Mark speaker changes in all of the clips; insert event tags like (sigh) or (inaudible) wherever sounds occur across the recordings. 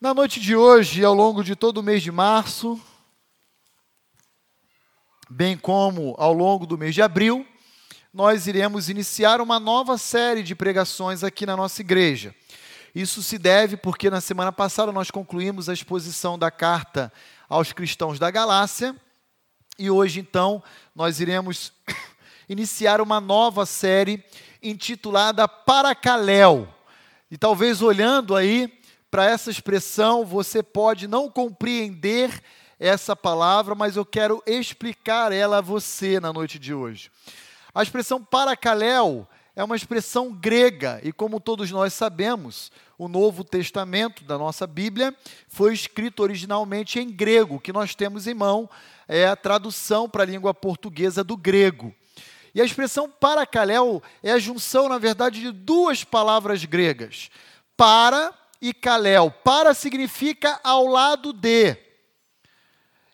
Speaker 1: Na noite de hoje, ao longo de todo o mês de março, bem como ao longo do mês de abril, nós iremos iniciar uma nova série de pregações aqui na nossa igreja. Isso se deve porque na semana passada nós concluímos a exposição da carta aos cristãos da Galácia e hoje então nós iremos (coughs) iniciar uma nova série intitulada Paracaléu. E talvez olhando aí para essa expressão, você pode não compreender essa palavra, mas eu quero explicar ela a você na noite de hoje. A expressão paracaléu é uma expressão grega e, como todos nós sabemos, o Novo Testamento da nossa Bíblia foi escrito originalmente em grego, que nós temos em mão é a tradução para a língua portuguesa do grego. E a expressão paracaléu é a junção, na verdade, de duas palavras gregas. Para e Kalel. Para significa ao lado de.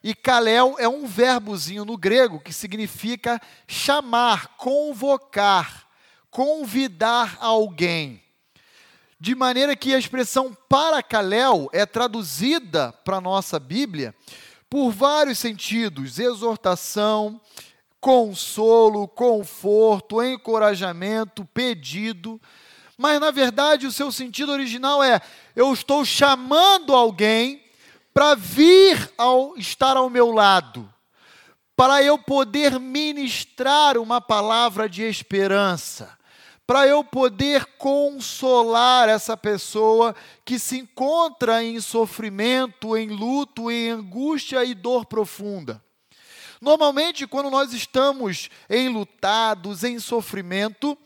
Speaker 1: E Kalel é um verbozinho no grego que significa chamar, convocar, convidar alguém. De maneira que a expressão para Kalel é traduzida para a nossa Bíblia por vários sentidos: exortação, consolo, conforto, encorajamento, pedido. Mas na verdade o seu sentido original é: eu estou chamando alguém para vir ao estar ao meu lado, para eu poder ministrar uma palavra de esperança, para eu poder consolar essa pessoa que se encontra em sofrimento, em luto, em angústia e dor profunda. Normalmente, quando nós estamos enlutados, em sofrimento,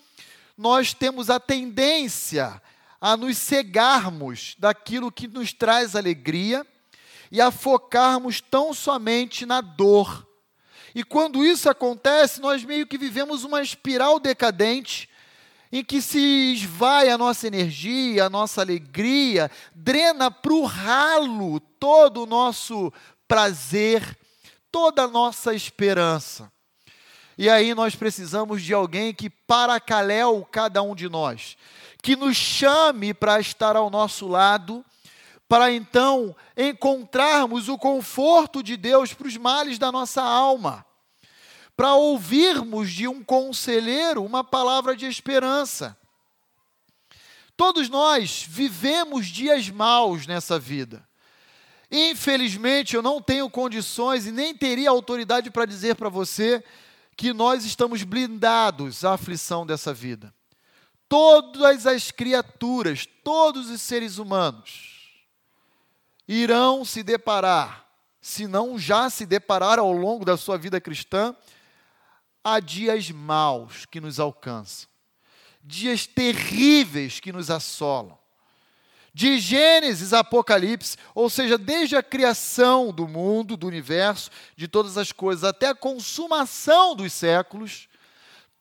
Speaker 1: nós temos a tendência a nos cegarmos daquilo que nos traz alegria e a focarmos tão somente na dor. E quando isso acontece, nós meio que vivemos uma espiral decadente em que se esvai a nossa energia, a nossa alegria, drena para o ralo todo o nosso prazer, toda a nossa esperança. E aí nós precisamos de alguém que paracaléu cada um de nós, que nos chame para estar ao nosso lado, para então encontrarmos o conforto de Deus para os males da nossa alma, para ouvirmos de um conselheiro uma palavra de esperança. Todos nós vivemos dias maus nessa vida. Infelizmente, eu não tenho condições e nem teria autoridade para dizer para você que nós estamos blindados à aflição dessa vida. Todas as criaturas, todos os seres humanos irão se deparar, se não já se depararam ao longo da sua vida cristã, a dias maus que nos alcançam, dias terríveis que nos assolam de Gênesis a Apocalipse, ou seja, desde a criação do mundo, do universo, de todas as coisas, até a consumação dos séculos,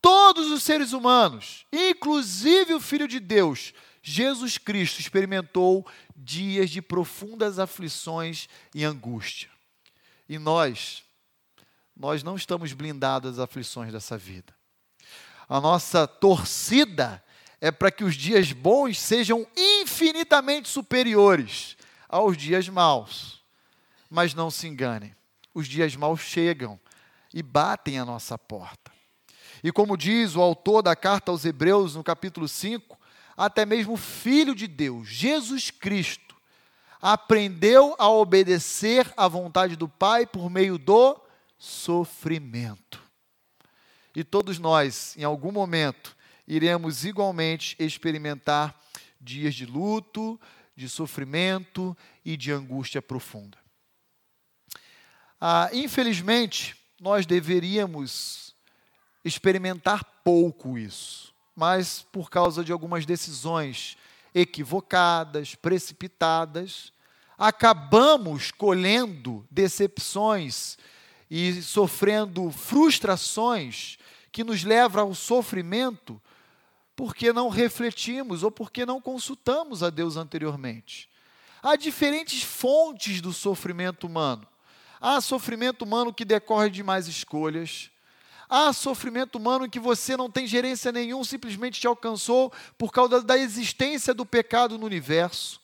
Speaker 1: todos os seres humanos, inclusive o Filho de Deus, Jesus Cristo, experimentou dias de profundas aflições e angústia. E nós, nós não estamos blindados às aflições dessa vida. A nossa torcida é para que os dias bons sejam infinitamente superiores aos dias maus. Mas não se enganem, os dias maus chegam e batem a nossa porta. E como diz o autor da carta aos Hebreus, no capítulo 5, até mesmo o Filho de Deus, Jesus Cristo, aprendeu a obedecer à vontade do Pai por meio do sofrimento. E todos nós, em algum momento, iremos igualmente experimentar dias de luto, de sofrimento e de angústia profunda. Ah, infelizmente, nós deveríamos experimentar pouco isso, mas por causa de algumas decisões equivocadas, precipitadas, acabamos colhendo decepções e sofrendo frustrações que nos levam ao sofrimento porque não refletimos ou porque não consultamos a Deus anteriormente. Há diferentes fontes do sofrimento humano. Há sofrimento humano que decorre de mais escolhas. Há sofrimento humano em que você não tem gerência nenhum, simplesmente te alcançou por causa da existência do pecado no universo.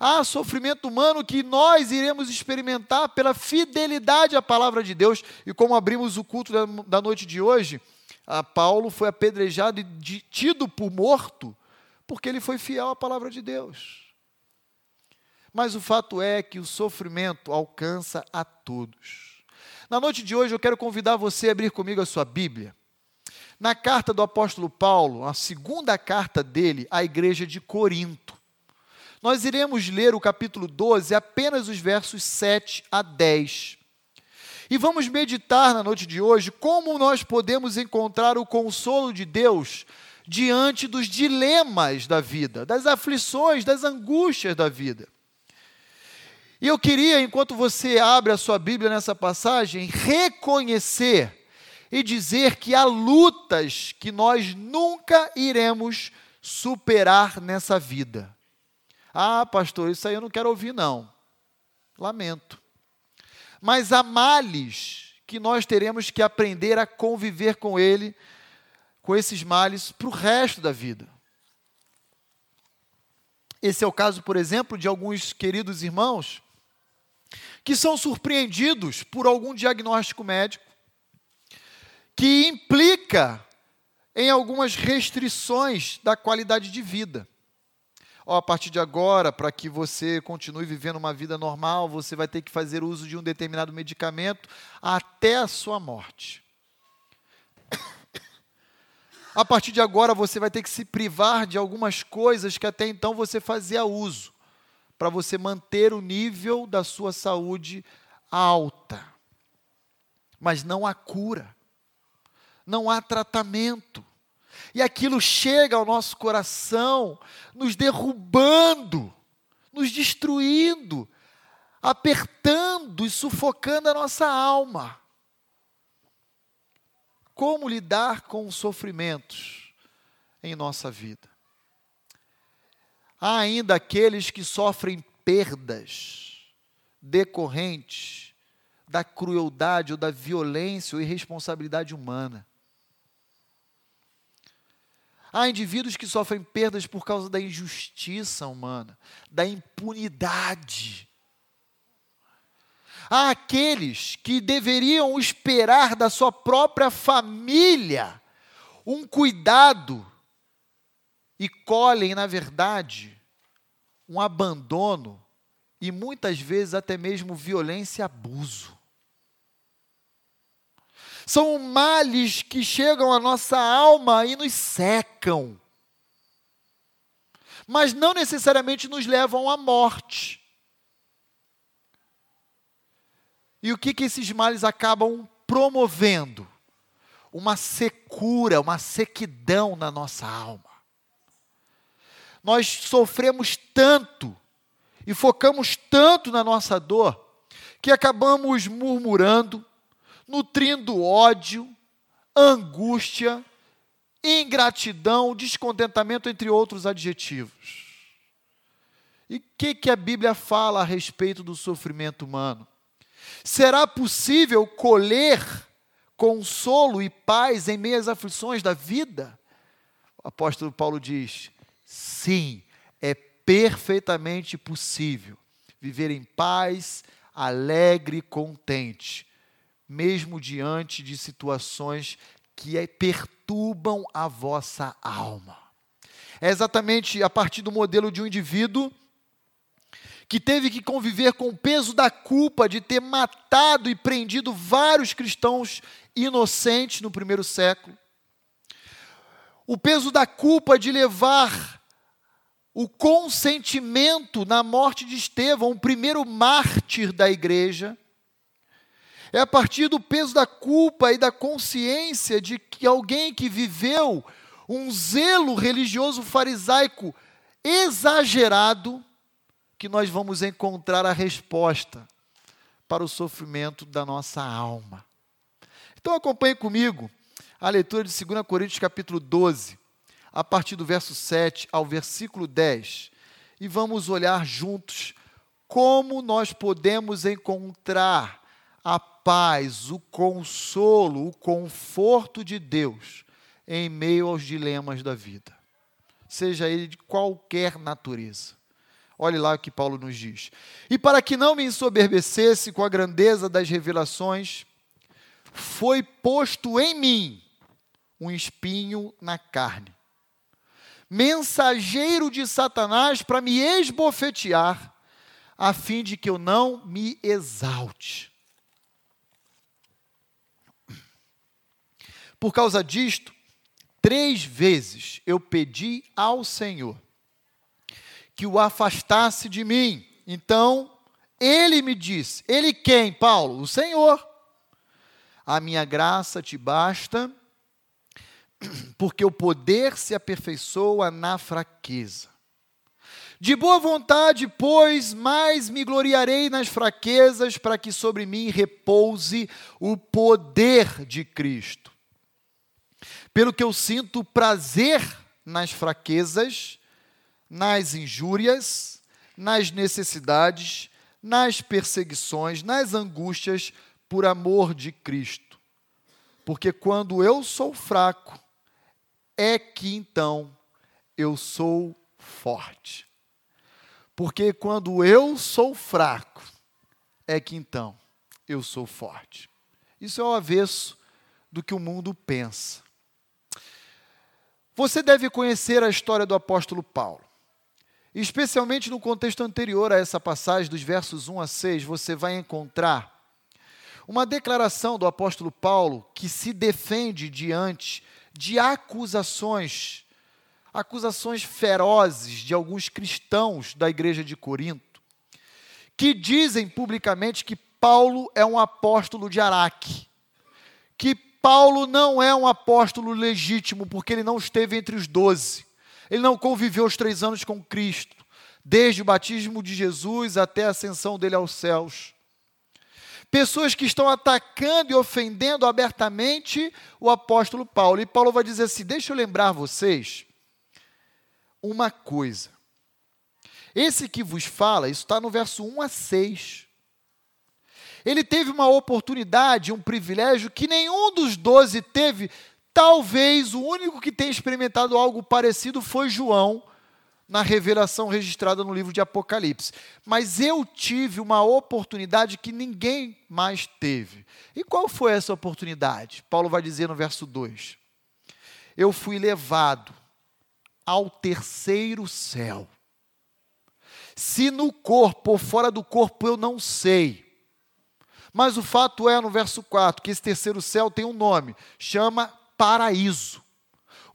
Speaker 1: Há sofrimento humano que nós iremos experimentar pela fidelidade à palavra de Deus. E como abrimos o culto da noite de hoje, Paulo foi apedrejado e tido por morto porque ele foi fiel à palavra de Deus. Mas o fato é que o sofrimento alcança a todos. Na noite de hoje eu quero convidar você a abrir comigo a sua Bíblia. Na carta do apóstolo Paulo, a segunda carta dele à igreja de Corinto. Nós iremos ler o capítulo 12, apenas os versos 7 a 10. E vamos meditar na noite de hoje como nós podemos encontrar o consolo de Deus diante dos dilemas da vida, das aflições, das angústias da vida. E eu queria, enquanto você abre a sua Bíblia nessa passagem, reconhecer e dizer que há lutas que nós nunca iremos superar nessa vida. Ah, pastor, isso aí eu não quero ouvir, não. Lamento. Mas há males que nós teremos que aprender a conviver com ele, com esses males, para o resto da vida. Esse é o caso, por exemplo, de alguns queridos irmãos que são surpreendidos por algum diagnóstico médico que implica em algumas restrições da qualidade de vida. Ó, a partir de agora, para que você continue vivendo uma vida normal, você vai ter que fazer uso de um determinado medicamento até a sua morte. (coughs) A partir de agora, você vai ter que se privar de algumas coisas que até então você fazia uso, para você manter o nível da sua saúde alta. Mas não há cura, não há tratamento e aquilo chega ao nosso coração, nos derrubando, nos destruindo, apertando e sufocando a nossa alma. Como lidar com os sofrimentos em nossa vida? Há ainda aqueles que sofrem perdas decorrentes da crueldade ou da violência ou irresponsabilidade humana. Há indivíduos que sofrem perdas por causa da injustiça humana, da impunidade. Há aqueles que deveriam esperar da sua própria família um cuidado e colhem, na verdade, um abandono e muitas vezes até mesmo violência e abuso. São males que chegam à nossa alma e nos secam. Mas não necessariamente nos levam à morte. E o que, que esses males acabam promovendo? Uma secura, uma sequidão na nossa alma. Nós sofremos tanto e focamos tanto na nossa dor que acabamos murmurando, nutrindo ódio, angústia, ingratidão, descontentamento, entre outros adjetivos. E o que, que a Bíblia fala a respeito do sofrimento humano? Será possível colher consolo e paz em meio às aflições da vida? O apóstolo Paulo diz: sim, é perfeitamente possível viver em paz, alegre e contente, mesmo diante de situações que é, perturbam a vossa alma. É exatamente a partir do modelo de um indivíduo que teve que conviver com o peso da culpa de ter matado e prendido vários cristãos inocentes no primeiro século. O peso da culpa de levar o consentimento na morte de Estevão, o primeiro mártir da igreja, é a partir do peso da culpa e da consciência de que alguém que viveu um zelo religioso farisaico exagerado, que nós vamos encontrar a resposta para o sofrimento da nossa alma. Então acompanhe comigo a leitura de 2 Coríntios capítulo 12, a partir do verso 7 ao versículo 10, e vamos olhar juntos como nós podemos encontrar a paz, o consolo, o conforto de Deus em meio aos dilemas da vida, seja ele de qualquer natureza. Olhe lá o que Paulo nos diz. E para que não me ensoberbecesse com a grandeza das revelações, foi posto em mim um espinho na carne, mensageiro de Satanás para me esbofetear, a fim de que eu não me exalte. Por causa disto, três vezes eu pedi ao Senhor que o afastasse de mim. Então, ele me disse: Ele quem, Paulo? O Senhor. A minha graça te basta, porque o poder se aperfeiçoa na fraqueza. De boa vontade, pois, mais me gloriarei nas fraquezas, para que sobre mim repouse o poder de Cristo. Pelo que eu sinto prazer nas fraquezas, nas injúrias, nas necessidades, nas perseguições, nas angústias, por amor de Cristo. Porque quando eu sou fraco, é que então eu sou forte. Porque quando eu sou fraco, é que então eu sou forte. Isso é o avesso do que o mundo pensa. Você deve conhecer a história do apóstolo Paulo. Especialmente no contexto anterior a essa passagem, dos versos 1 a 6, você vai encontrar uma declaração do apóstolo Paulo que se defende diante de acusações, acusações ferozes de alguns cristãos da igreja de Corinto, que dizem publicamente que Paulo é um apóstolo de Araque, que Paulo não é um apóstolo legítimo, porque ele não esteve entre os doze ele não conviveu os três anos com Cristo, desde o batismo de Jesus até a ascensão dele aos céus. Pessoas que estão atacando e ofendendo abertamente o apóstolo Paulo. E Paulo vai dizer assim: deixa eu lembrar vocês uma coisa. Esse que vos fala, isso está no verso 1 a 6. Ele teve uma oportunidade, um privilégio que nenhum dos doze teve Talvez o único que tenha experimentado algo parecido foi João, na revelação registrada no livro de Apocalipse. Mas eu tive uma oportunidade que ninguém mais teve. E qual foi essa oportunidade? Paulo vai dizer no verso 2: Eu fui levado ao terceiro céu. Se no corpo ou fora do corpo eu não sei. Mas o fato é, no verso 4, que esse terceiro céu tem um nome, chama paraíso.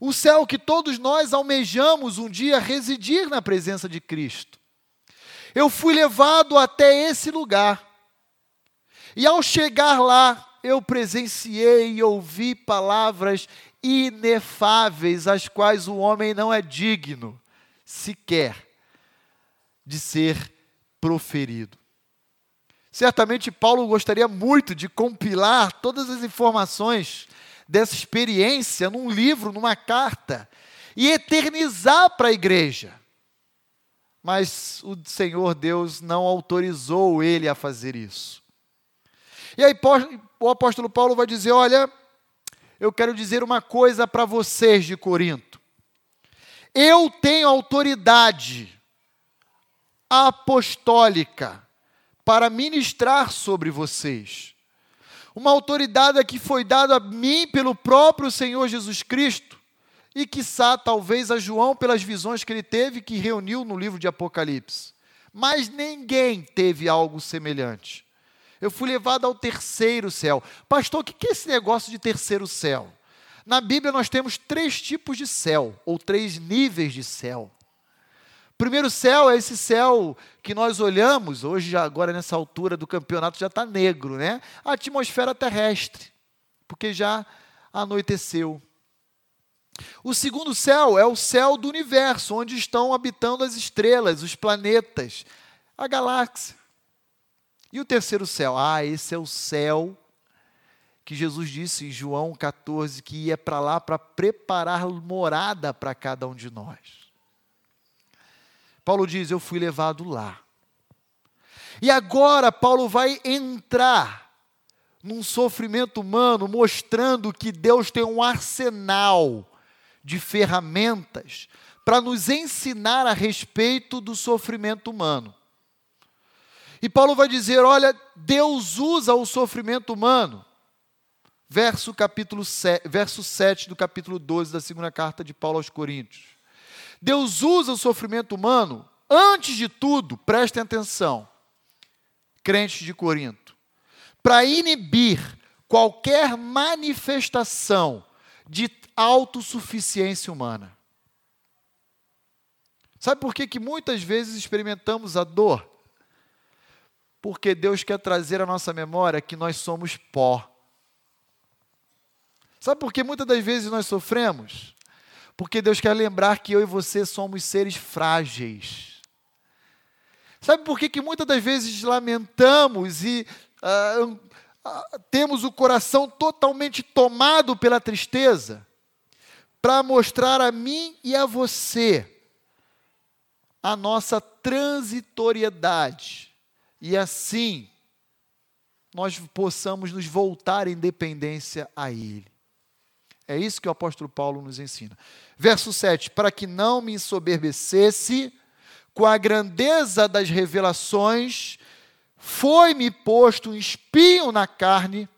Speaker 1: O céu que todos nós almejamos um dia residir na presença de Cristo. Eu fui levado até esse lugar. E ao chegar lá, eu presenciei e ouvi palavras inefáveis, as quais o homem não é digno sequer de ser proferido. Certamente Paulo gostaria muito de compilar todas as informações dessa experiência num livro, numa carta, e eternizar para a igreja. Mas o Senhor Deus não autorizou ele a fazer isso. E aí o apóstolo Paulo vai dizer: Olha, eu quero dizer uma coisa para vocês de Corinto. Eu tenho autoridade apostólica para ministrar sobre vocês uma autoridade que foi dada a mim pelo próprio Senhor Jesus Cristo, e quiçá talvez a João pelas visões que ele teve, que reuniu no livro de Apocalipse. Mas ninguém teve algo semelhante. Eu fui levado ao terceiro céu. Pastor, o que é esse negócio de terceiro céu? Na Bíblia nós temos três tipos de céu, ou três níveis de céu. Primeiro céu é esse céu que nós olhamos, hoje, agora nessa altura do campeonato, já está negro, né? A atmosfera terrestre, porque já anoiteceu. O segundo céu é o céu do universo, onde estão habitando as estrelas, os planetas, a galáxia. E o terceiro céu? Ah, esse é o céu que Jesus disse em João 14 que ia para lá para preparar morada para cada um de nós. Paulo diz: Eu fui levado lá. E agora Paulo vai entrar num sofrimento humano, mostrando que Deus tem um arsenal de ferramentas para nos ensinar a respeito do sofrimento humano. E Paulo vai dizer: olha, Deus usa o sofrimento humano. Verso, capítulo 7, verso 7 do capítulo 12 da segunda carta de Paulo aos Coríntios. Deus usa o sofrimento humano, antes de tudo, prestem atenção, crentes de Corinto, para inibir qualquer manifestação de autossuficiência humana. Sabe por que, que muitas vezes experimentamos a dor? Porque Deus quer trazer à nossa memória que nós somos pó. Sabe por que muitas das vezes nós sofremos? Porque Deus quer lembrar que eu e você somos seres frágeis. Sabe por que, que muitas das vezes lamentamos e uh, uh, temos o coração totalmente tomado pela tristeza? Para mostrar a mim e a você a nossa transitoriedade e assim nós possamos nos voltar em dependência a Ele. É isso que o apóstolo Paulo nos ensina. Verso 7: Para que não me ensoberbecesse com a grandeza das revelações, foi-me posto um espinho na carne,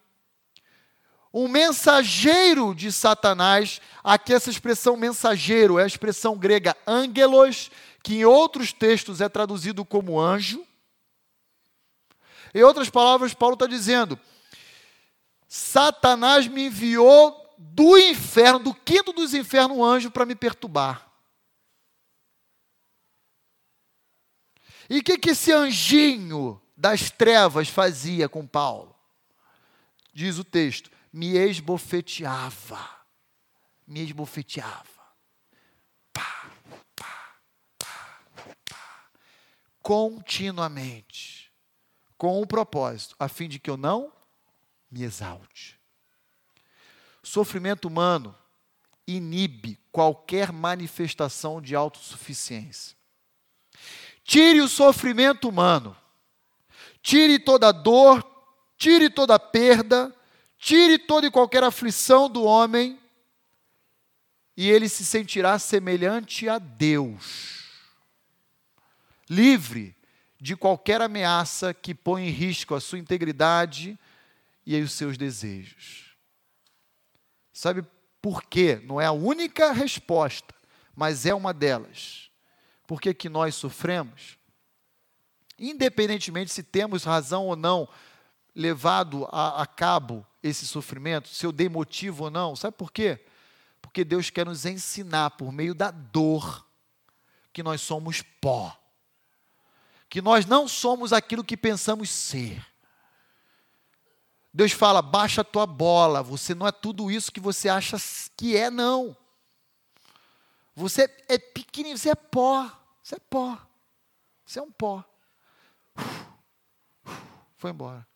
Speaker 1: um mensageiro de Satanás. Aqui, essa expressão mensageiro é a expressão grega angelos, que em outros textos é traduzido como anjo. Em outras palavras, Paulo está dizendo: Satanás me enviou do inferno, do quinto dos infernos, um anjo para me perturbar. E o que, que esse anjinho das trevas fazia com Paulo? Diz o texto: me esbofeteava. Me esbofeteava. Pá, pá, pá, pá. Continuamente. Com um propósito, a fim de que eu não me exalte. Sofrimento humano inibe qualquer manifestação de autossuficiência. Tire o sofrimento humano, tire toda dor, tire toda perda, tire toda e qualquer aflição do homem, e ele se sentirá semelhante a Deus, livre de qualquer ameaça que põe em risco a sua integridade e os seus desejos. Sabe por quê? Não é a única resposta, mas é uma delas. Por que, nós sofremos? Independentemente se temos razão ou não levado a, a cabo esse sofrimento, se eu dei motivo ou não, sabe por quê? Porque Deus quer nos ensinar por meio da dor que nós somos pó, que nós não somos aquilo que pensamos ser. Deus fala: baixa a tua bola, você não é tudo isso que você acha que é, não. Você é pequenininho, você é pó, você é pó, você é um pó. Foi embora.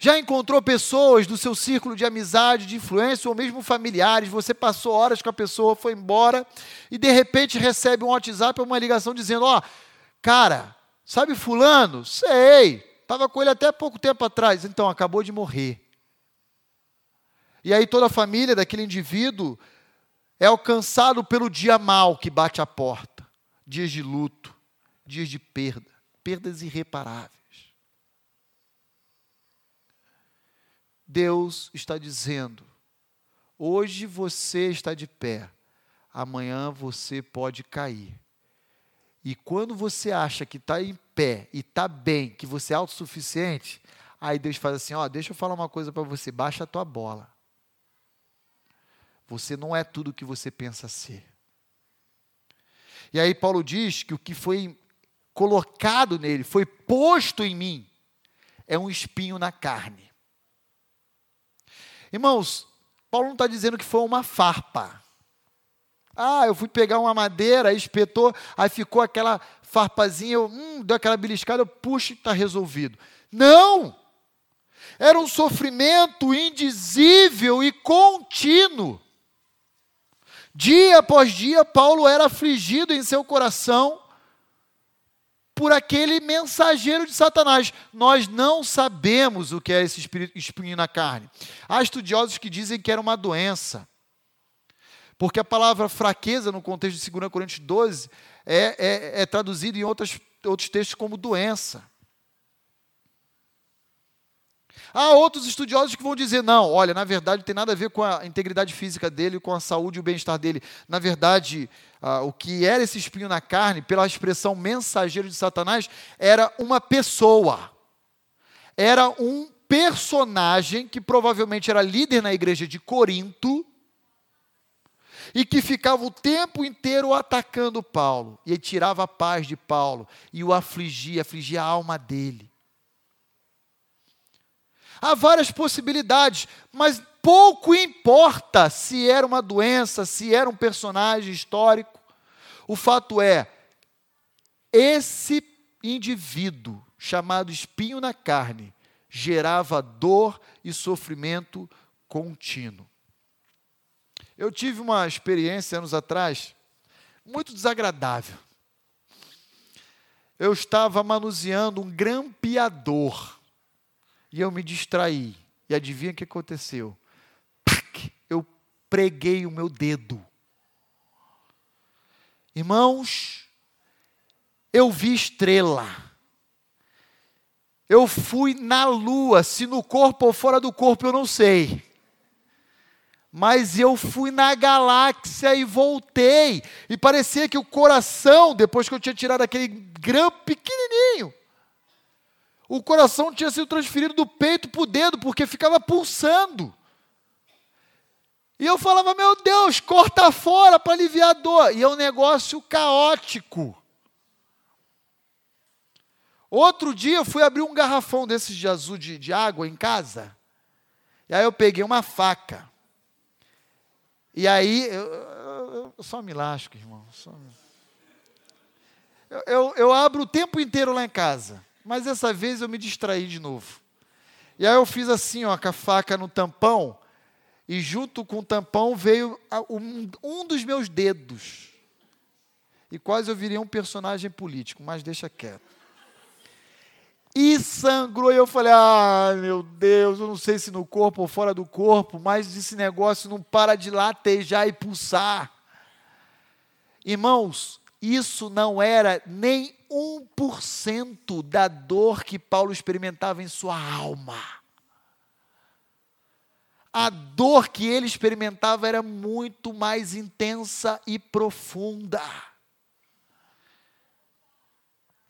Speaker 1: Já encontrou pessoas do seu círculo de amizade, de influência, ou mesmo familiares, você passou horas com a pessoa, foi embora, e de repente recebe um WhatsApp ou uma ligação dizendo: Ó, oh, cara, Sabe fulano? Sei. Estava com ele até pouco tempo atrás. Então, acabou de morrer. E aí toda a família daquele indivíduo é alcançado pelo dia mal que bate a porta. Dias de luto, dias de perda, perdas irreparáveis. Deus está dizendo: hoje você está de pé, amanhã você pode cair. E quando você acha que está em pé e está bem, que você é autossuficiente, aí Deus faz assim: ó, deixa eu falar uma coisa para você, baixa a tua bola. Você não é tudo o que você pensa ser. E aí Paulo diz que o que foi colocado nele, foi posto em mim, é um espinho na carne. Irmãos, Paulo não está dizendo que foi uma farpa. Ah, eu fui pegar uma madeira, espetou, aí ficou aquela farpazinha, eu, hum, deu aquela beliscada, eu está resolvido. Não! Era um sofrimento indizível e contínuo. Dia após dia, Paulo era afligido em seu coração por aquele mensageiro de Satanás. Nós não sabemos o que é esse espinho na carne. Há estudiosos que dizem que era uma doença. Porque a palavra fraqueza, no contexto de 2 Coríntios 12, é, é, é traduzida em outras, outros textos como doença. Há outros estudiosos que vão dizer: não, olha, na verdade não tem nada a ver com a integridade física dele, com a saúde e o bem-estar dele. Na verdade, ah, o que era esse espinho na carne, pela expressão mensageiro de Satanás, era uma pessoa. Era um personagem que provavelmente era líder na igreja de Corinto e que ficava o tempo inteiro atacando Paulo e tirava a paz de Paulo e o afligia, afligia a alma dele. Há várias possibilidades, mas pouco importa se era uma doença, se era um personagem histórico. O fato é, esse indivíduo chamado espinho na carne gerava dor e sofrimento contínuo. Eu tive uma experiência anos atrás muito desagradável. Eu estava manuseando um grampeador e eu me distraí. E adivinha o que aconteceu? Eu preguei o meu dedo. Irmãos, eu vi estrela. Eu fui na lua, se no corpo ou fora do corpo, eu não sei. Mas eu fui na galáxia e voltei. E parecia que o coração, depois que eu tinha tirado aquele grão pequenininho, o coração tinha sido transferido do peito para o dedo, porque ficava pulsando. E eu falava, meu Deus, corta fora para aliviar a dor. E é um negócio caótico. Outro dia eu fui abrir um garrafão desses de azul de, de água em casa. E aí eu peguei uma faca. E aí, eu, eu, eu só me lasco, irmão. Me... Eu, eu, eu abro o tempo inteiro lá em casa. Mas dessa vez eu me distraí de novo. E aí eu fiz assim, ó, com a faca no tampão, e junto com o tampão veio um, um dos meus dedos. E quase eu virei um personagem político, mas deixa quieto. E sangrou, e eu falei: ah, meu Deus, eu não sei se no corpo ou fora do corpo, mas esse negócio não para de latejar e pulsar. Irmãos, isso não era nem 1% da dor que Paulo experimentava em sua alma. A dor que ele experimentava era muito mais intensa e profunda.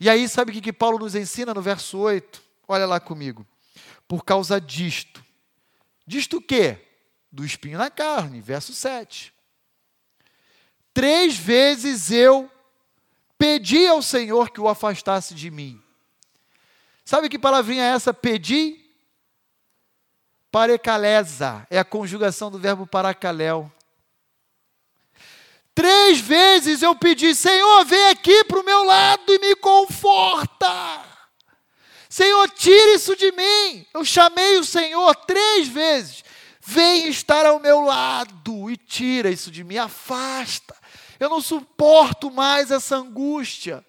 Speaker 1: E aí, sabe o que, Paulo nos ensina no verso 8? Olha lá comigo. Por causa disto. Disto o quê? Do espinho na carne, verso 7. Três vezes eu Pedi ao Senhor que o afastasse de mim. Sabe que palavrinha é essa? Pedi? Parecaleza é a conjugação do verbo paracaléu. Três vezes eu pedi, Senhor, vem aqui para o meu lado e me conforta. Senhor, tire isso de mim. Eu chamei o Senhor três vezes. Vem estar ao meu lado e tira isso de mim, afasta. Eu não suporto mais essa angústia.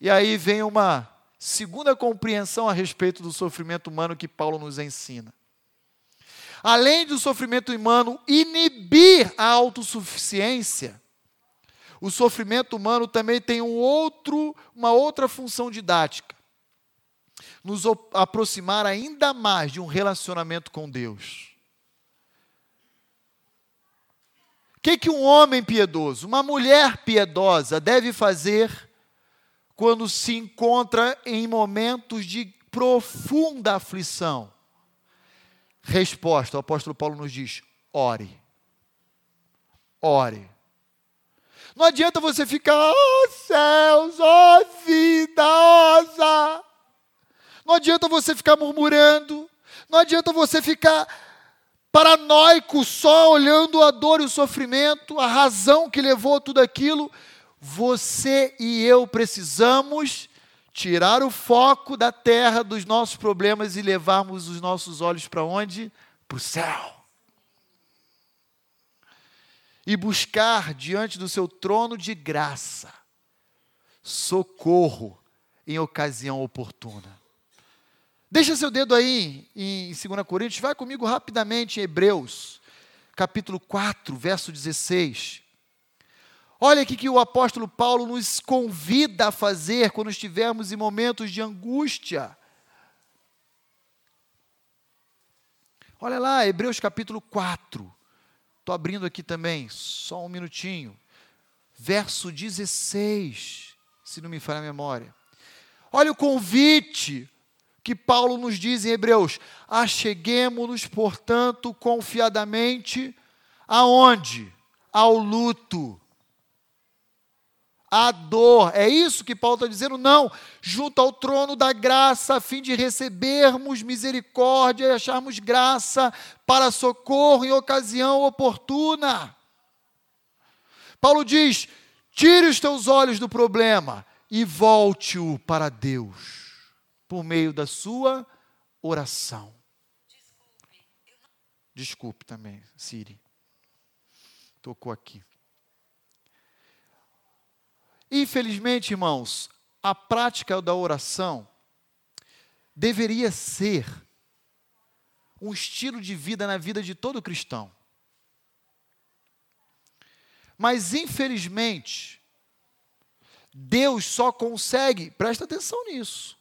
Speaker 1: E aí vem uma segunda compreensão a respeito do sofrimento humano que Paulo nos ensina. Além do sofrimento humano inibir a autossuficiência, o sofrimento humano também tem um outro, uma outra função didática. Nos aproximar ainda mais de um relacionamento com Deus. que, que um homem piedoso, uma mulher piedosa deve fazer quando se encontra em momentos de profunda aflição? Resposta: o apóstolo Paulo nos diz: ore. Ore. Não adianta você ficar, oh céus, oh vida, Não adianta você ficar murmurando. Não adianta você ficar paranoico, só olhando a dor e o sofrimento, a razão que levou tudo aquilo. Você e eu precisamos tirar o foco da terra dos nossos problemas e levarmos os nossos olhos para onde? Para o céu. E buscar diante do seu trono de graça socorro em ocasião oportuna. Deixa seu dedo aí em 2 Coríntios, vai comigo rapidamente em Hebreus, capítulo 4, verso 16. Olha aqui que o apóstolo Paulo nos convida a fazer quando estivermos em momentos de angústia. Olha lá, Hebreus capítulo 4. Estou abrindo aqui também, só um minutinho. Verso 16, se não me falha a memória. Olha o convite que Paulo nos diz em Hebreus: acheguemos-nos, portanto, confiadamente aonde? Ao luto, à dor. É isso que Paulo está dizendo? Não. Junto ao trono da graça, a fim de recebermos misericórdia e acharmos graça para socorro em ocasião oportuna. Paulo diz: tire os teus olhos do problema e volte-o para Deus por meio da sua oração. Desculpe. Desculpe também, Siri. Tocou aqui. Infelizmente, irmãos, a prática da oração deveria ser um estilo de vida na vida de todo cristão. Mas, infelizmente, Deus só consegue, presta atenção nisso,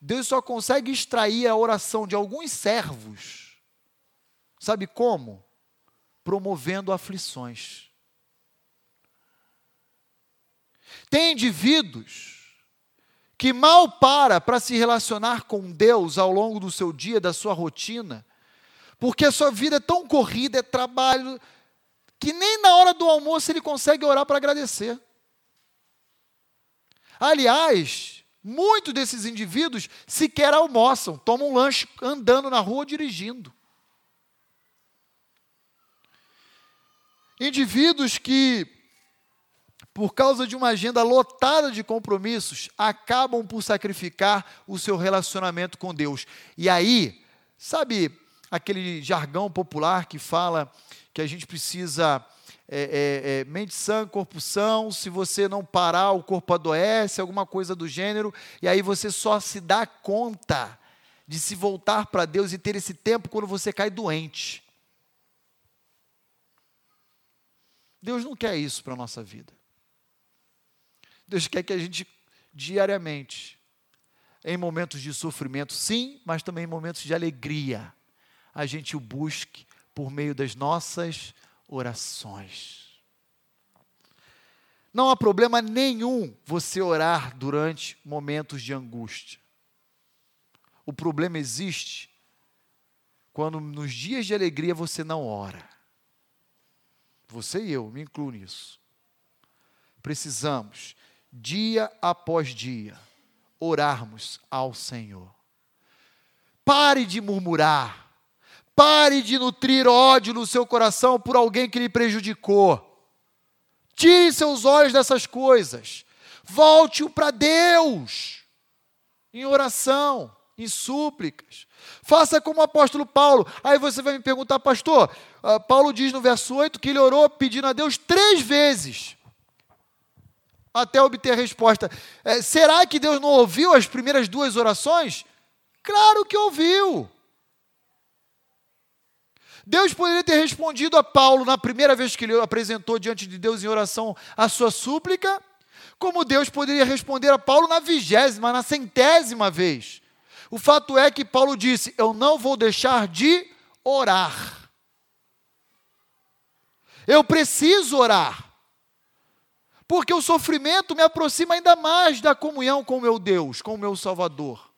Speaker 1: Deus só consegue extrair a oração de alguns servos. Sabe como? Promovendo aflições. Tem indivíduos que mal para para se relacionar com Deus ao longo do seu dia, da sua rotina, porque a sua vida é tão corrida, é trabalho, que nem na hora do almoço ele consegue orar para agradecer. Aliás, Muitos desses indivíduos sequer almoçam, tomam um lanche andando na rua dirigindo. Indivíduos que, por causa de uma agenda lotada de compromissos, acabam por sacrificar o seu relacionamento com Deus. E aí, sabe aquele jargão popular que fala que a gente precisa é, é, é, mente sã, corpo são, se você não parar, o corpo adoece, alguma coisa do gênero, e aí você só se dá conta de se voltar para Deus e ter esse tempo quando você cai doente. Deus não quer isso para a nossa vida. Deus quer que a gente, diariamente, em momentos de sofrimento, sim, mas também em momentos de alegria, a gente o busque por meio das nossas orações. Não há problema nenhum você orar durante momentos de angústia. O problema existe quando nos dias de alegria você não ora. Você e eu, me incluo nisso. Precisamos, dia após dia, orarmos ao Senhor. Pare de murmurar. Pare de nutrir ódio no seu coração por alguém que lhe prejudicou. Tire seus olhos dessas coisas. Volte-o para Deus, em oração, em súplicas. Faça como o apóstolo Paulo. Aí você vai me perguntar, pastor, uh, Paulo diz no verso 8 que ele orou pedindo a Deus três vezes até obter a resposta. É, será que Deus não ouviu as primeiras duas orações? Claro que ouviu. Deus poderia ter respondido a Paulo na primeira vez que ele apresentou diante de Deus em oração a sua súplica, como Deus poderia responder a Paulo na vigésima, na centésima vez. O fato é que Paulo disse: Eu não vou deixar de orar. Eu preciso orar. Porque o sofrimento me aproxima ainda mais da comunhão com o meu Deus, com o meu Salvador.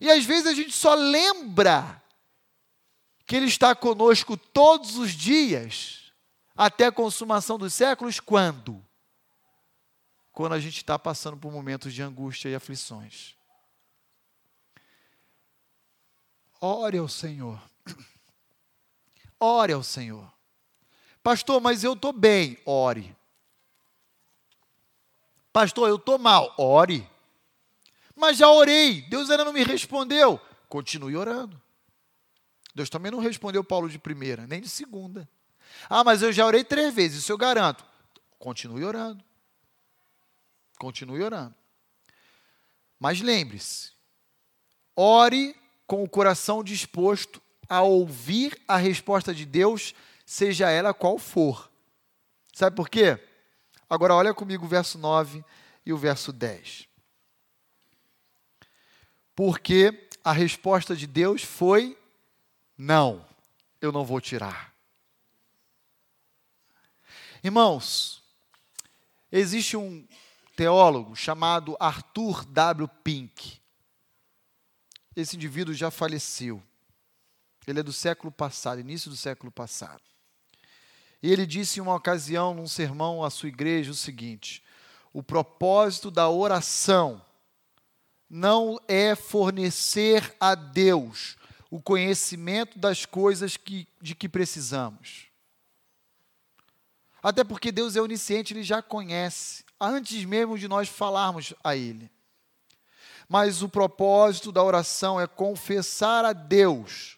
Speaker 1: E às vezes a gente só lembra que Ele está conosco todos os dias, até a consumação dos séculos, quando? Quando a gente está passando por momentos de angústia e aflições. Ore ao Senhor. Ore ao Senhor. Pastor, mas eu estou bem. Ore. Pastor, eu estou mal. Ore. Mas já orei. Deus ainda não me respondeu. Continue orando. Deus também não respondeu Paulo de primeira, nem de segunda. Ah, mas eu já orei três vezes, isso eu garanto. Continue orando. Continue orando. Mas lembre-se, ore com o coração disposto a ouvir a resposta de Deus, seja ela qual for. Sabe por quê? Agora olha comigo o verso 9 e o verso 10. Porque a resposta de Deus foi: não, eu não vou tirar. Irmãos, existe um teólogo chamado Arthur W. Pink. Esse indivíduo já faleceu. Ele é do século passado, início do século passado. E ele disse em uma ocasião, num sermão à sua igreja, o seguinte: o propósito da oração não é fornecer a Deus o conhecimento das coisas que, de que precisamos. Até porque Deus é onisciente, Ele já conhece, antes mesmo de nós falarmos a Ele. Mas o propósito da oração é confessar a Deus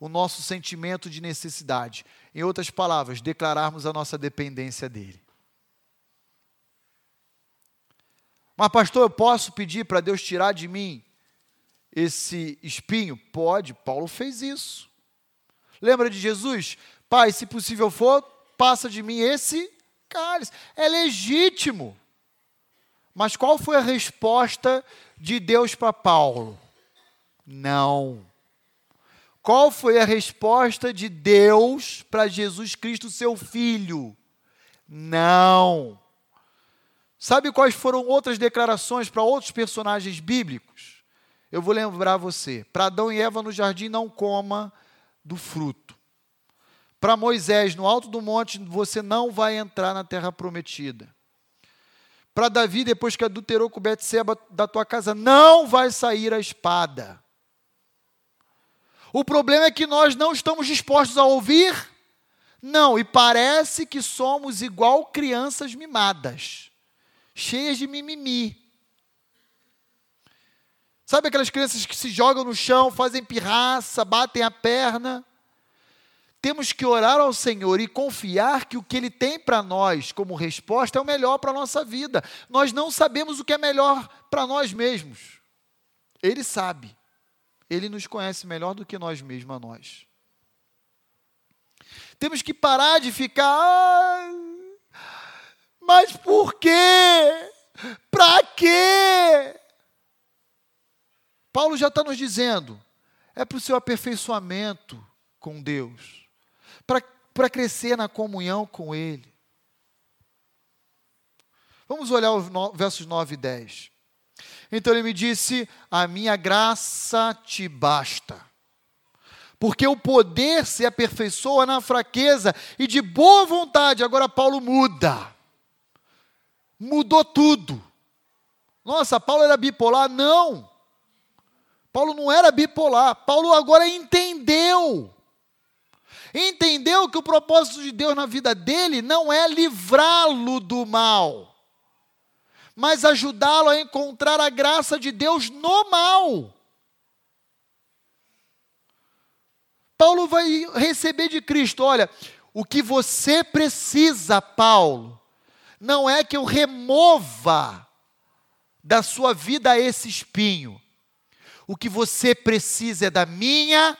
Speaker 1: o nosso sentimento de necessidade. Em outras palavras, declararmos a nossa dependência dEle. Mas, pastor, eu posso pedir para Deus tirar de mim esse espinho? Pode, Paulo fez isso. Lembra de Jesus? Pai, se possível for, passa de mim esse cálice. É legítimo. Mas qual foi a resposta de Deus para Paulo? Não. Qual foi a resposta de Deus para Jesus Cristo, seu filho? Não. Sabe quais foram outras declarações para outros personagens bíblicos? Eu vou lembrar você. Para Adão e Eva no jardim, não coma do fruto. Para Moisés, no alto do monte, você não vai entrar na terra prometida. Para Davi, depois que adulterou com Betseba da tua casa, não vai sair a espada. O problema é que nós não estamos dispostos a ouvir. Não, e parece que somos igual crianças mimadas cheias de mimimi. Sabe aquelas crianças que se jogam no chão, fazem pirraça, batem a perna? Temos que orar ao Senhor e confiar que o que Ele tem para nós como resposta é o melhor para a nossa vida. Nós não sabemos o que é melhor para nós mesmos. Ele sabe. Ele nos conhece melhor do que nós mesmos a nós. Temos que parar de ficar. Ah, mas por quê? Para quê? Paulo já está nos dizendo, é para o seu aperfeiçoamento com Deus, para crescer na comunhão com Ele. Vamos olhar os no, versos 9 e 10. Então ele me disse: A minha graça te basta, porque o poder se aperfeiçoa na fraqueza e de boa vontade. Agora Paulo muda mudou tudo. Nossa, Paulo era bipolar? Não. Paulo não era bipolar. Paulo agora entendeu. Entendeu que o propósito de Deus na vida dele não é livrá-lo do mal, mas ajudá-lo a encontrar a graça de Deus no mal. Paulo vai receber de Cristo, olha, o que você precisa, Paulo, não é que eu remova da sua vida esse espinho. O que você precisa é da minha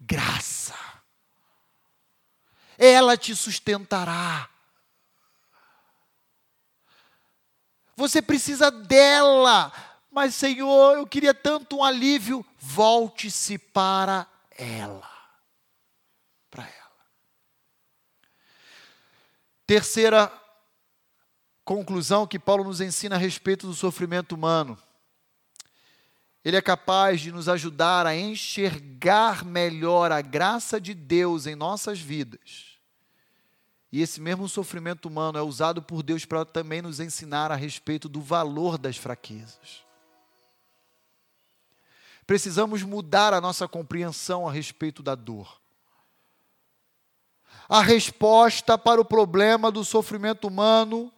Speaker 1: graça. Ela te sustentará. Você precisa dela. Mas, Senhor, eu queria tanto um alívio. Volte-se para ela. Para ela. Terceira conclusão que Paulo nos ensina a respeito do sofrimento humano. Ele é capaz de nos ajudar a enxergar melhor a graça de Deus em nossas vidas. E esse mesmo sofrimento humano é usado por Deus para também nos ensinar a respeito do valor das fraquezas. Precisamos mudar a nossa compreensão a respeito da dor. A resposta para o problema do sofrimento humano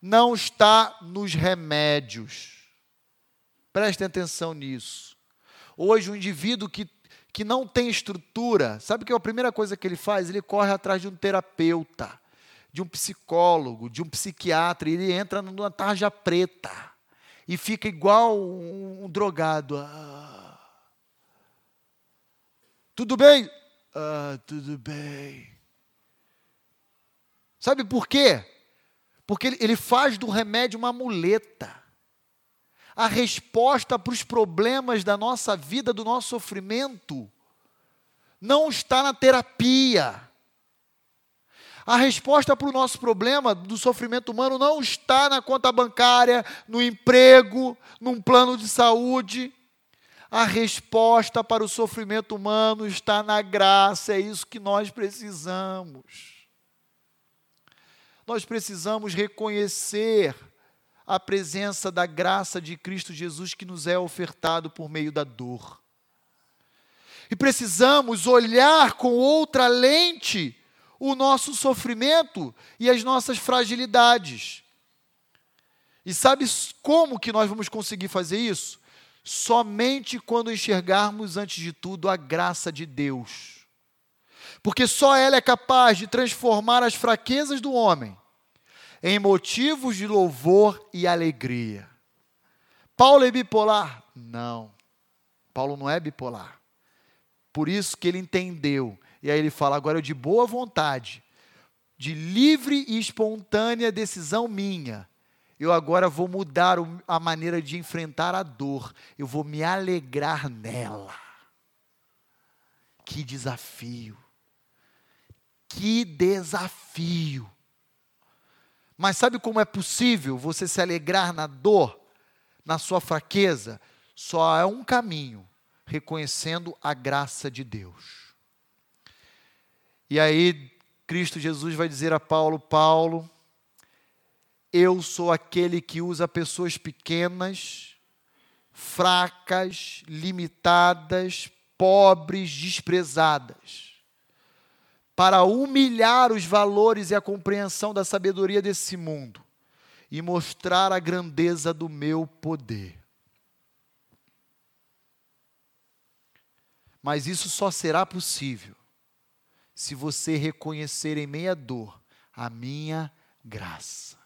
Speaker 1: não está nos remédios. Prestem atenção nisso. Hoje, um indivíduo que, que não tem estrutura, sabe que é a primeira coisa que ele faz? Ele corre atrás de um terapeuta, de um psicólogo, de um psiquiatra, e ele entra numa tarja preta e fica igual um, um drogado. Ah. Tudo bem? Ah, tudo bem. Sabe por quê? Porque ele, ele faz do remédio uma muleta. A resposta para os problemas da nossa vida, do nosso sofrimento, não está na terapia. A resposta para o nosso problema do sofrimento humano não está na conta bancária, no emprego, num plano de saúde. A resposta para o sofrimento humano está na graça, é isso que nós precisamos. Nós precisamos reconhecer a presença da graça de Cristo Jesus que nos é ofertado por meio da dor. E precisamos olhar com outra lente o nosso sofrimento e as nossas fragilidades. E sabe como que nós vamos conseguir fazer isso? Somente quando enxergarmos, antes de tudo, a graça de Deus porque só ela é capaz de transformar as fraquezas do homem em motivos de louvor e alegria. Paulo é bipolar? Não. Paulo não é bipolar. Por isso que ele entendeu. E aí ele fala: agora eu de boa vontade, de livre e espontânea decisão minha, eu agora vou mudar a maneira de enfrentar a dor, eu vou me alegrar nela. Que desafio. Que desafio! Mas sabe como é possível você se alegrar na dor, na sua fraqueza? Só há um caminho, reconhecendo a graça de Deus. E aí, Cristo Jesus vai dizer a Paulo: Paulo, eu sou aquele que usa pessoas pequenas, fracas, limitadas, pobres, desprezadas para humilhar os valores e a compreensão da sabedoria desse mundo e mostrar a grandeza do meu poder. Mas isso só será possível se você reconhecer em meia dor a minha graça.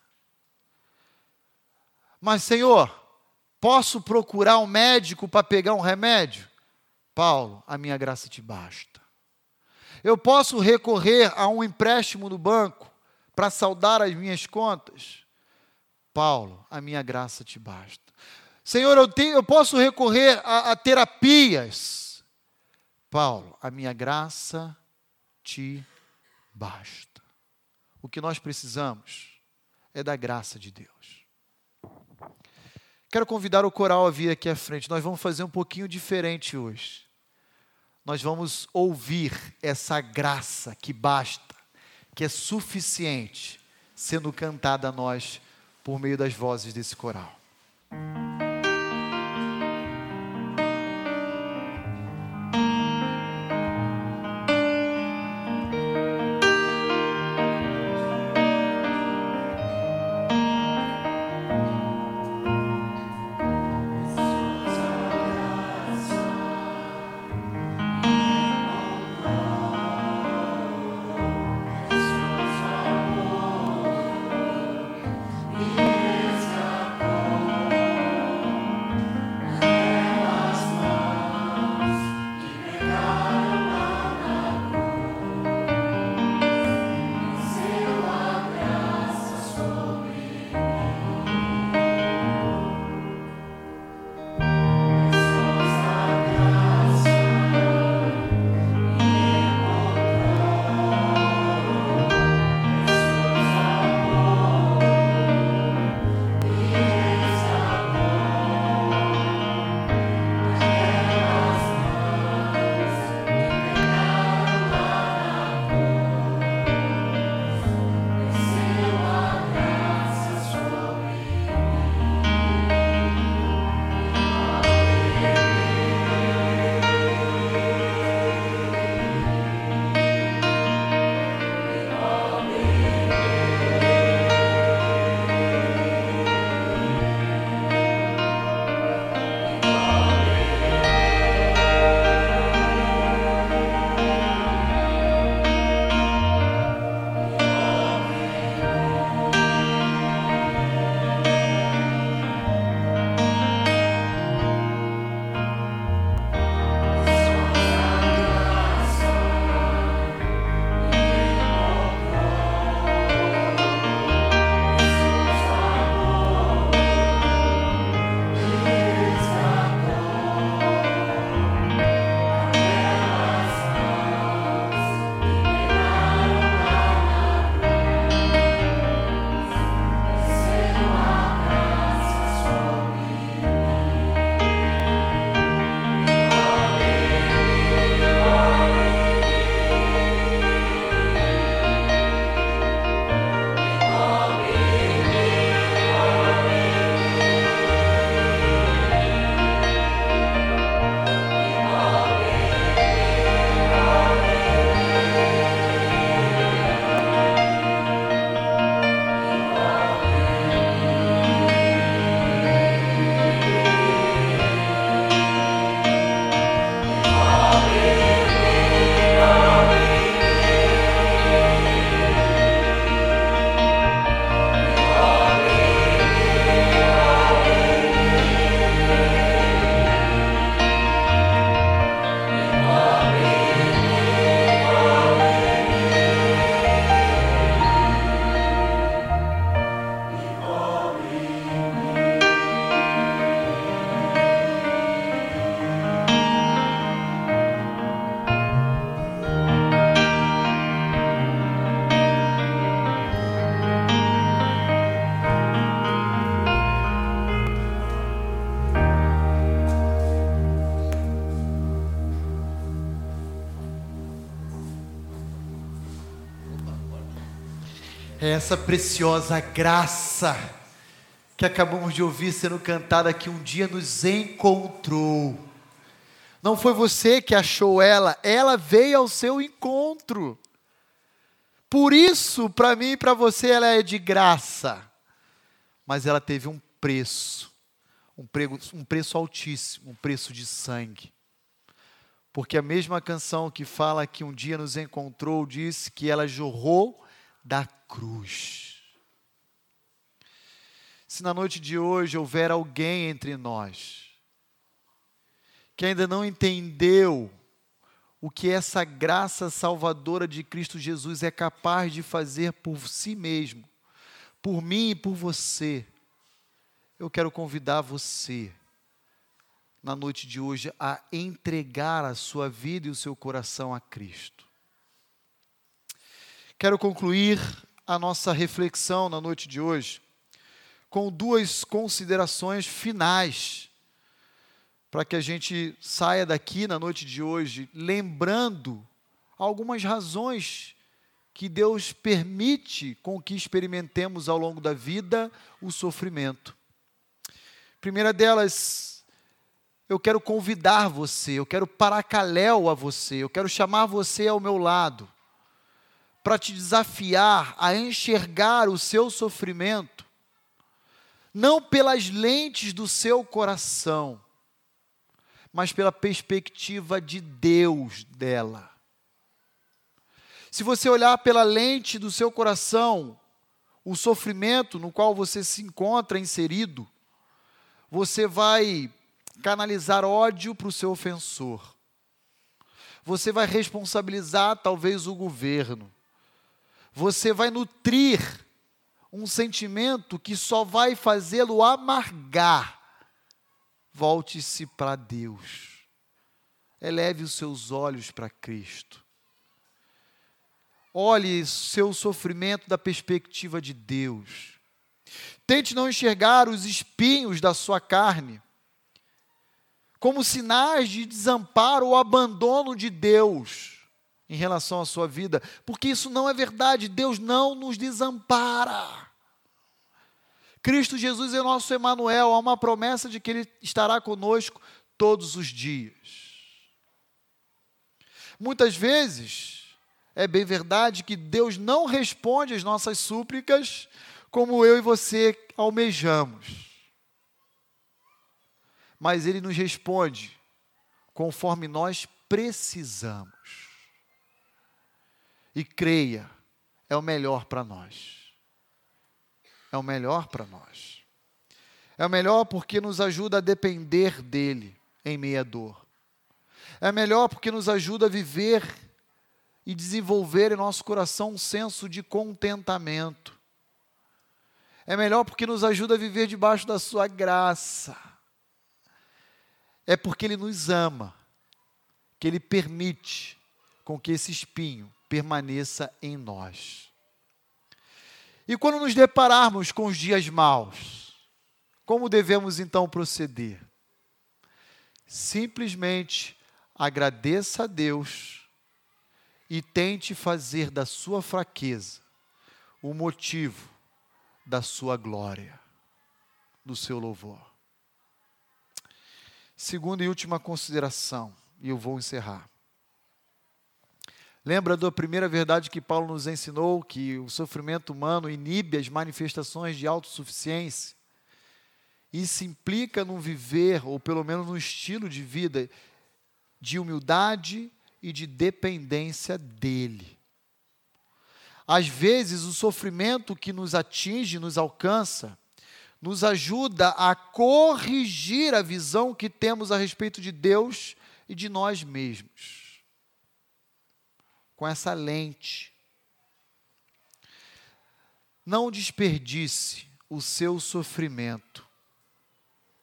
Speaker 1: Mas, Senhor, posso procurar um médico para pegar um remédio? Paulo, a minha graça te basta. Eu posso recorrer a um empréstimo no banco para saldar as minhas contas? Paulo, a minha graça te basta. Senhor, eu, tenho, eu posso recorrer a, a terapias? Paulo, a minha graça te basta. O que nós precisamos é da graça de Deus. Quero convidar o coral a vir aqui à frente. Nós vamos fazer um pouquinho diferente hoje nós vamos ouvir essa graça que basta, que é suficiente, sendo cantada a nós por meio das vozes desse coral. Essa preciosa graça que acabamos de ouvir sendo cantada que um dia nos encontrou. Não foi você que achou ela, ela veio ao seu encontro. Por isso, para mim e para você, ela é de graça. Mas ela teve um preço, um, prego, um preço altíssimo, um preço de sangue. Porque a mesma canção que fala que um dia nos encontrou diz que ela jorrou da cruz. Se na noite de hoje houver alguém entre nós que ainda não entendeu o que essa graça salvadora de Cristo Jesus é capaz de fazer por si mesmo, por mim e por você, eu quero convidar você, na noite de hoje, a entregar a sua vida e o seu coração a Cristo. Quero concluir a nossa reflexão na noite de hoje com duas considerações finais, para que a gente saia daqui na noite de hoje lembrando algumas razões que Deus permite com que experimentemos ao longo da vida o sofrimento. Primeira delas, eu quero convidar você, eu quero paracaléu a você, eu quero chamar você ao meu lado para te desafiar a enxergar o seu sofrimento, não pelas lentes do seu coração, mas pela perspectiva de Deus dela. Se você olhar pela lente do seu coração, o sofrimento no qual você se encontra inserido, você vai canalizar ódio para o seu ofensor. Você vai responsabilizar talvez o governo você vai nutrir um sentimento que só vai fazê-lo amargar. Volte-se para Deus. Eleve os seus olhos para Cristo. Olhe seu sofrimento da perspectiva de Deus. Tente não enxergar os espinhos da sua carne como sinais de desamparo ou abandono de Deus em relação à sua vida, porque isso não é verdade, Deus não nos desampara. Cristo Jesus é nosso Emanuel, há uma promessa de que ele estará conosco todos os dias. Muitas vezes é bem verdade que Deus não responde às nossas súplicas como eu e você almejamos. Mas ele nos responde conforme nós precisamos e creia, é o melhor para nós. É o melhor para nós. É o melhor porque nos ajuda a depender dele em meia dor. É melhor porque nos ajuda a viver e desenvolver em nosso coração um senso de contentamento. É melhor porque nos ajuda a viver debaixo da sua graça. É porque ele nos ama, que ele permite com que esse espinho permaneça em nós. E quando nos depararmos com os dias maus, como devemos então proceder? Simplesmente agradeça a Deus e tente fazer da sua fraqueza o motivo da sua glória, do seu louvor. Segunda e última consideração, e eu vou encerrar. Lembra da primeira verdade que Paulo nos ensinou, que o sofrimento humano inibe as manifestações de autossuficiência? Isso implica num viver, ou pelo menos num estilo de vida, de humildade e de dependência dele. Às vezes, o sofrimento que nos atinge, nos alcança, nos ajuda a corrigir a visão que temos a respeito de Deus e de nós mesmos com essa lente. Não desperdice o seu sofrimento,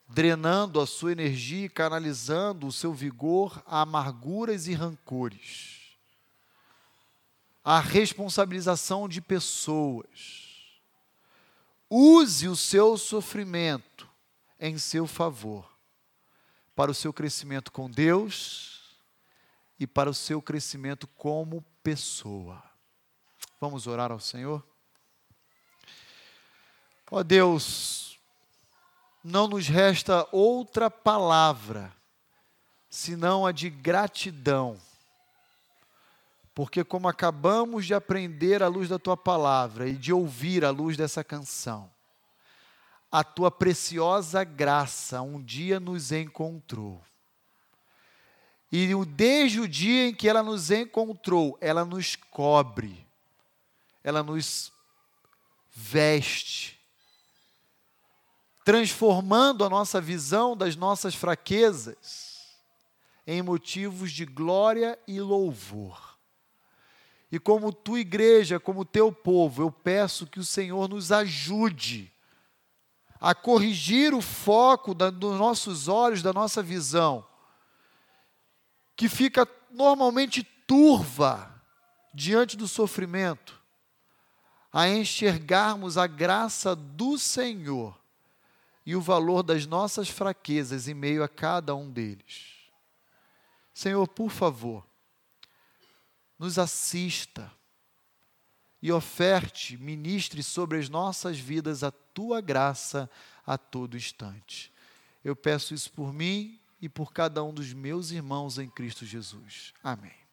Speaker 1: drenando a sua energia e canalizando o seu vigor a amarguras e rancores, a responsabilização de pessoas. Use o seu sofrimento em seu favor, para o seu crescimento com Deus e para o seu crescimento como pessoa. Vamos orar ao Senhor? Ó Deus, não nos resta outra palavra senão a de gratidão. Porque, como acabamos de aprender à luz da tua palavra e de ouvir à luz dessa canção, a tua preciosa graça um dia nos encontrou. E desde o dia em que ela nos encontrou, ela nos cobre, ela nos veste, transformando a nossa visão das nossas fraquezas em motivos de glória e louvor. E como tua igreja, como teu povo, eu peço que o Senhor nos ajude a corrigir o foco da, dos nossos olhos, da nossa visão, que fica normalmente turva diante do sofrimento, a enxergarmos a graça do Senhor e o valor das nossas fraquezas em meio a cada um deles. Senhor, por favor, nos assista e oferte, ministre sobre as nossas vidas a tua graça a todo instante. Eu peço isso por mim e por cada um dos meus irmãos em Cristo Jesus. Amém.